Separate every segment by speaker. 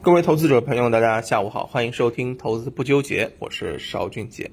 Speaker 1: 各位投资者朋友，大家下午好，欢迎收听《投资不纠结》，我是邵俊杰。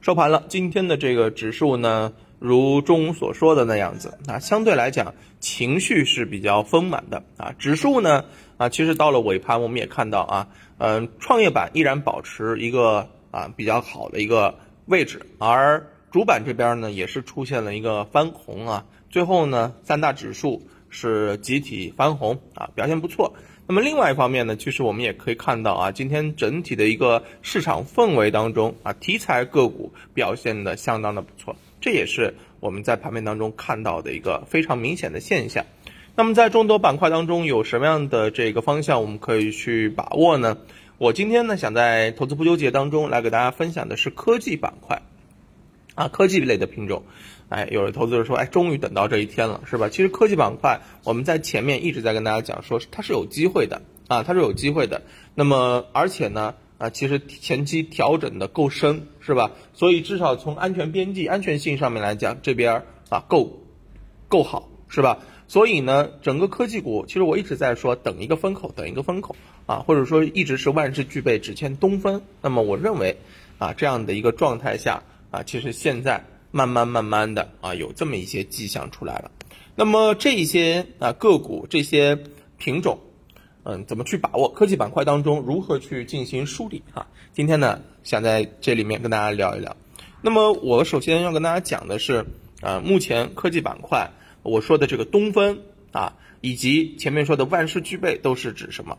Speaker 1: 收盘了，今天的这个指数呢，如中午所说的那样子啊，相对来讲情绪是比较丰满的啊。指数呢啊，其实到了尾盘，我们也看到啊，嗯，创业板依然保持一个啊比较好的一个位置，而主板这边呢也是出现了一个翻红啊，最后呢三大指数是集体翻红啊，表现不错。那么另外一方面呢，其实我们也可以看到啊，今天整体的一个市场氛围当中啊，题材个股表现的相当的不错，这也是我们在盘面当中看到的一个非常明显的现象。那么在众多板块当中，有什么样的这个方向我们可以去把握呢？我今天呢，想在投资不纠结当中来给大家分享的是科技板块，啊，科技类的品种。哎，有的投资者说，哎，终于等到这一天了，是吧？其实科技板块，我们在前面一直在跟大家讲，说它是有机会的啊，它是有机会的。那么，而且呢，啊，其实前期调整的够深，是吧？所以至少从安全边际、安全性上面来讲，这边啊够够好，是吧？所以呢，整个科技股，其实我一直在说，等一个风口，等一个风口啊，或者说一直是万事俱备，只欠东风。那么，我认为啊，这样的一个状态下啊，其实现在。慢慢慢慢的啊，有这么一些迹象出来了。那么这些啊个股、这些品种，嗯，怎么去把握？科技板块当中如何去进行梳理？哈，今天呢，想在这里面跟大家聊一聊。那么我首先要跟大家讲的是，啊，目前科技板块我说的这个东风啊，以及前面说的万事俱备，都是指什么？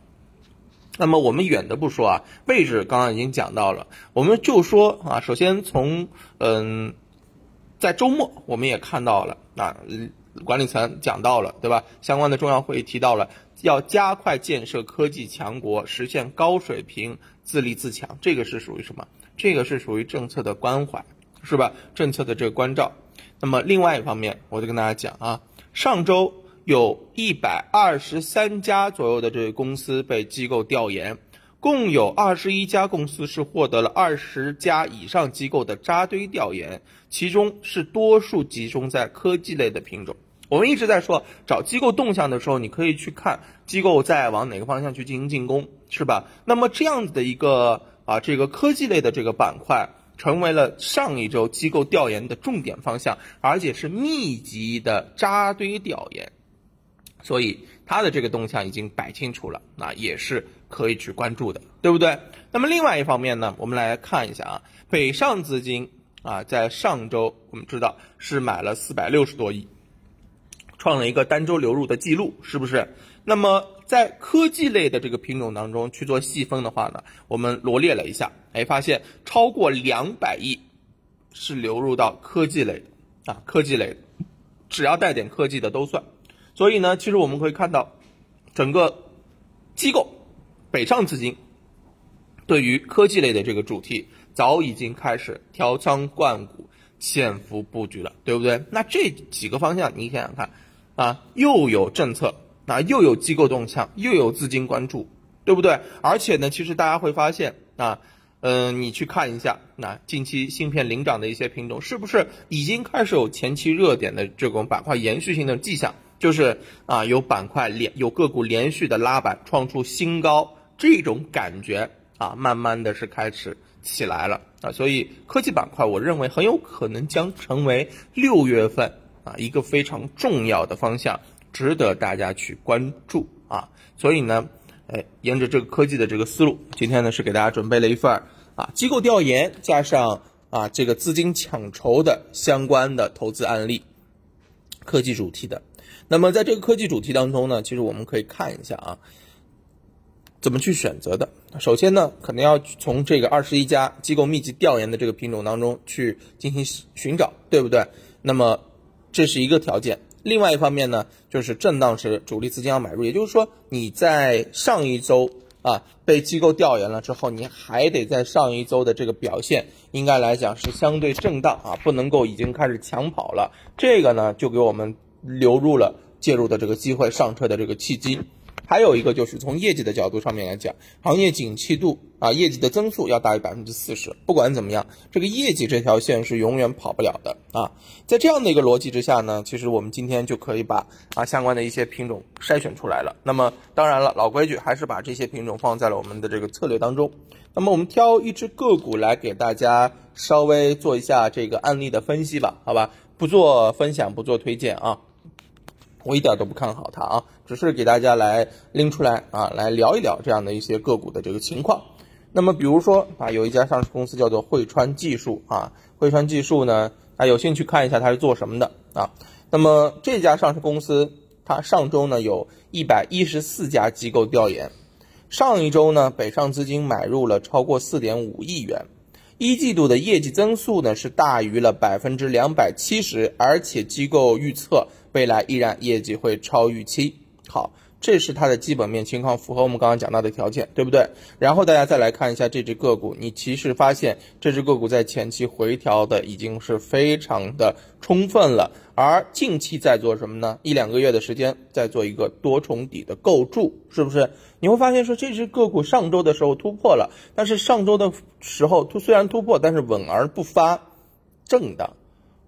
Speaker 1: 那么我们远的不说啊，位置刚刚已经讲到了，我们就说啊，首先从嗯。在周末，我们也看到了啊，管理层讲到了，对吧？相关的重要会议提到了要加快建设科技强国，实现高水平自立自强。这个是属于什么？这个是属于政策的关怀，是吧？政策的这个关照。那么另外一方面，我就跟大家讲啊，上周有一百二十三家左右的这个公司被机构调研。共有二十一家公司是获得了二十家以上机构的扎堆调研，其中是多数集中在科技类的品种。我们一直在说找机构动向的时候，你可以去看机构在往哪个方向去进行进攻，是吧？那么这样子的一个啊，这个科技类的这个板块成为了上一周机构调研的重点方向，而且是密集的扎堆调研。所以它的这个动向已经摆清楚了，那也是可以去关注的，对不对？那么另外一方面呢，我们来看一下啊，北上资金啊，在上周我们知道是买了四百六十多亿，创了一个单周流入的记录，是不是？那么在科技类的这个品种当中去做细分的话呢，我们罗列了一下，哎，发现超过两百亿是流入到科技类的啊，科技类的，只要带点科技的都算。所以呢，其实我们可以看到，整个机构北上资金对于科技类的这个主题早已经开始调仓换股、潜伏布局了，对不对？那这几个方向你想想看，啊，又有政策，啊，又有机构动向，又有资金关注，对不对？而且呢，其实大家会发现啊，嗯，你去看一下，那近期芯片领涨的一些品种，是不是已经开始有前期热点的这种板块延续性的迹象？就是啊，有板块连有个股连续的拉板，创出新高，这种感觉啊，慢慢的是开始起来了啊，所以科技板块，我认为很有可能将成为六月份啊一个非常重要的方向，值得大家去关注啊。所以呢，哎，沿着这个科技的这个思路，今天呢是给大家准备了一份啊机构调研加上啊这个资金抢筹的相关的投资案例，科技主题的。那么在这个科技主题当中呢，其实我们可以看一下啊，怎么去选择的。首先呢，可能要从这个二十一家机构密集调研的这个品种当中去进行寻找，对不对？那么这是一个条件。另外一方面呢，就是震荡时主力资金要买入，也就是说你在上一周啊被机构调研了之后，你还得在上一周的这个表现，应该来讲是相对震荡啊，不能够已经开始抢跑了。这个呢，就给我们。流入了介入的这个机会，上车的这个契机，还有一个就是从业绩的角度上面来讲，行业景气度啊，业绩的增速要大于百分之四十。不管怎么样，这个业绩这条线是永远跑不了的啊。在这样的一个逻辑之下呢，其实我们今天就可以把啊相关的一些品种筛选出来了。那么当然了，老规矩还是把这些品种放在了我们的这个策略当中。那么我们挑一只个股来给大家稍微做一下这个案例的分析吧，好吧？不做分享，不做推荐啊。我一点都不看好它啊，只是给大家来拎出来啊，来聊一聊这样的一些个股的这个情况。那么比如说啊，有一家上市公司叫做汇川技术啊，汇川技术呢，啊有兴趣看一下它是做什么的啊。那么这家上市公司，它上周呢有一百一十四家机构调研，上一周呢北上资金买入了超过四点五亿元。一季度的业绩增速呢是大于了百分之两百七十，而且机构预测未来依然业绩会超预期。好，这是它的基本面情况，符合我们刚刚讲到的条件，对不对？然后大家再来看一下这只个股，你其实发现这只个股在前期回调的已经是非常的充分了。而近期在做什么呢？一两个月的时间在做一个多重底的构筑，是不是？你会发现说这只个股上周的时候突破了，但是上周的时候突虽然突破，但是稳而不发，震荡，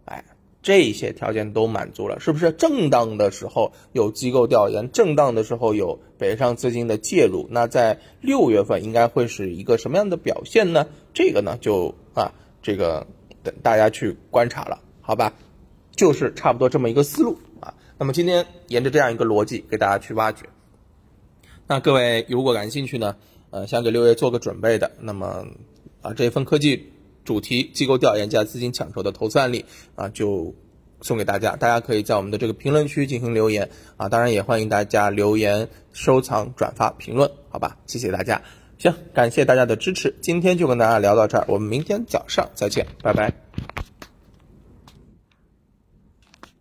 Speaker 1: 哎，这些条件都满足了，是不是？震荡的时候有机构调研，震荡的时候有北上资金的介入，那在六月份应该会是一个什么样的表现呢？这个呢就啊，这个等大家去观察了，好吧？就是差不多这么一个思路啊。那么今天沿着这样一个逻辑给大家去挖掘。那各位如果感兴趣呢，呃，想给六月做个准备的，那么啊这份科技主题机构调研加资金抢筹的投资案例啊，就送给大家。大家可以在我们的这个评论区进行留言啊，当然也欢迎大家留言、收藏、转发、评论，好吧？谢谢大家。行，感谢大家的支持，今天就跟大家聊到这儿，我们明天早上再见，拜拜。